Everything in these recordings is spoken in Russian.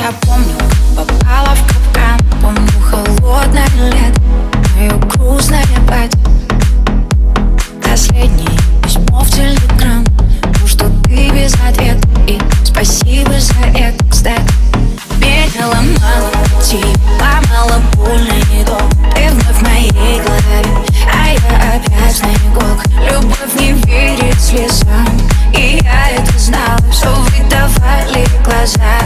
Я помню, попала в капкан Помню холодное лето Мое грустное платье. Последнее письмо в телеграм То, что ты без ответа И спасибо за это, кстати. Медлила мало пути Ломала больно не то Ты вновь в моей голове А я опять снегок Любовь не верит слезам И я это знала Все выдавали глаза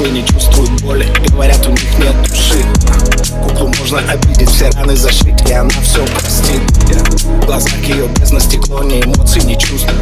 куклы не чувствуют боли. Говорят, у них нет души. Куклу можно обидеть, все раны зашить И она все простит. В глазах ее бездна стекло, ни эмоций, ни чувств